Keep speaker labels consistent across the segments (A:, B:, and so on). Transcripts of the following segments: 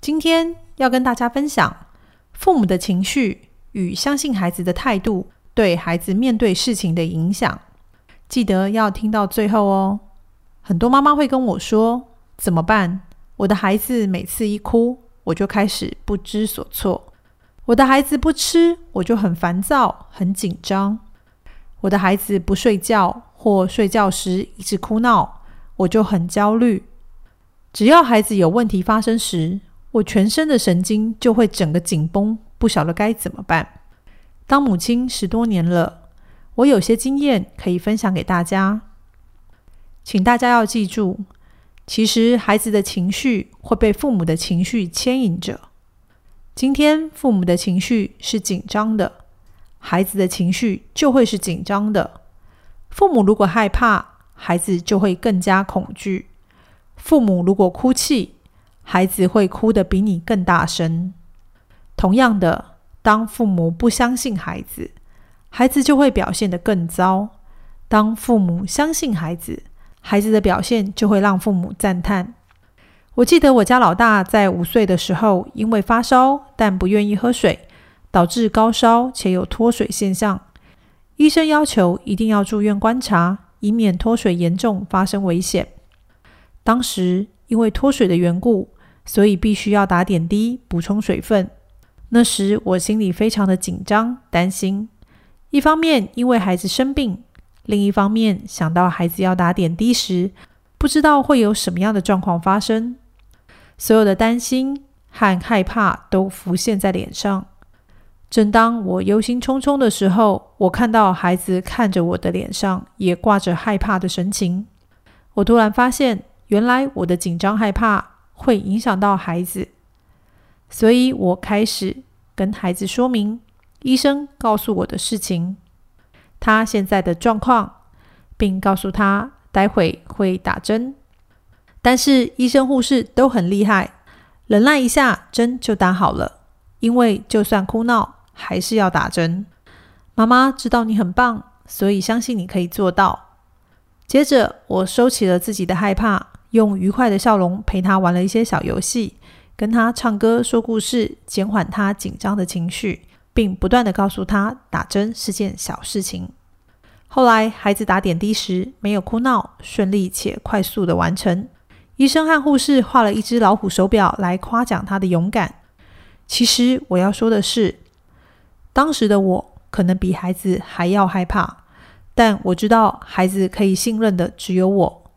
A: 今天要跟大家分享父母的情绪与相信孩子的态度对孩子面对事情的影响。记得要听到最后哦。很多妈妈会跟我说：“怎么办？我的孩子每次一哭，我就开始不知所措；我的孩子不吃，我就很烦躁、很紧张；我的孩子不睡觉或睡觉时一直哭闹，我就很焦虑。只要孩子有问题发生时，我全身的神经就会整个紧绷，不晓得该怎么办。当母亲十多年了，我有些经验可以分享给大家，请大家要记住：其实孩子的情绪会被父母的情绪牵引着。今天父母的情绪是紧张的，孩子的情绪就会是紧张的。父母如果害怕，孩子就会更加恐惧。父母如果哭泣，孩子会哭得比你更大声。同样的，当父母不相信孩子，孩子就会表现得更糟；当父母相信孩子，孩子的表现就会让父母赞叹。我记得我家老大在五岁的时候，因为发烧但不愿意喝水，导致高烧且有脱水现象。医生要求一定要住院观察，以免脱水严重发生危险。当时因为脱水的缘故。所以必须要打点滴补充水分。那时我心里非常的紧张担心，一方面因为孩子生病，另一方面想到孩子要打点滴时，不知道会有什么样的状况发生，所有的担心和害怕都浮现在脸上。正当我忧心忡忡的时候，我看到孩子看着我的脸上也挂着害怕的神情。我突然发现，原来我的紧张害怕。会影响到孩子，所以我开始跟孩子说明医生告诉我的事情，他现在的状况，并告诉他待会会打针。但是医生护士都很厉害，忍耐一下针就打好了。因为就算哭闹，还是要打针。妈妈知道你很棒，所以相信你可以做到。接着我收起了自己的害怕。用愉快的笑容陪他玩了一些小游戏，跟他唱歌、说故事，减缓他紧张的情绪，并不断的告诉他打针是件小事情。后来孩子打点滴时没有哭闹，顺利且快速的完成。医生和护士画了一只老虎手表来夸奖他的勇敢。其实我要说的是，当时的我可能比孩子还要害怕，但我知道孩子可以信任的只有我。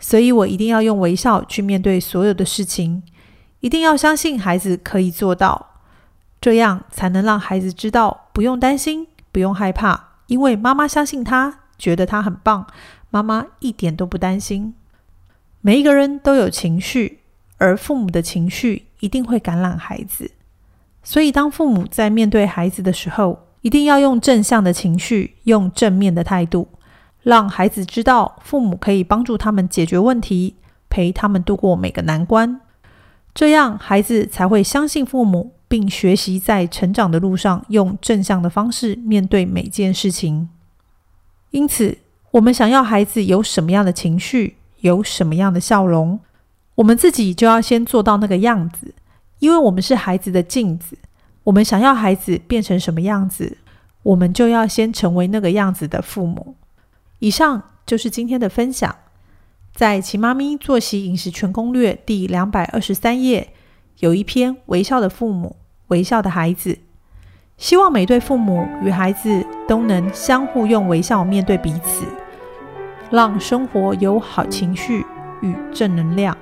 A: 所以我一定要用微笑去面对所有的事情，一定要相信孩子可以做到，这样才能让孩子知道不用担心，不用害怕，因为妈妈相信他，觉得他很棒，妈妈一点都不担心。每一个人都有情绪，而父母的情绪一定会感染孩子，所以当父母在面对孩子的时候，一定要用正向的情绪，用正面的态度。让孩子知道，父母可以帮助他们解决问题，陪他们度过每个难关，这样孩子才会相信父母，并学习在成长的路上用正向的方式面对每件事情。因此，我们想要孩子有什么样的情绪，有什么样的笑容，我们自己就要先做到那个样子，因为我们是孩子的镜子。我们想要孩子变成什么样子，我们就要先成为那个样子的父母。以上就是今天的分享，在《奇妈咪作息饮食全攻略》第两百二十三页，有一篇微笑的父母，微笑的孩子。希望每对父母与孩子都能相互用微笑面对彼此，让生活有好情绪与正能量。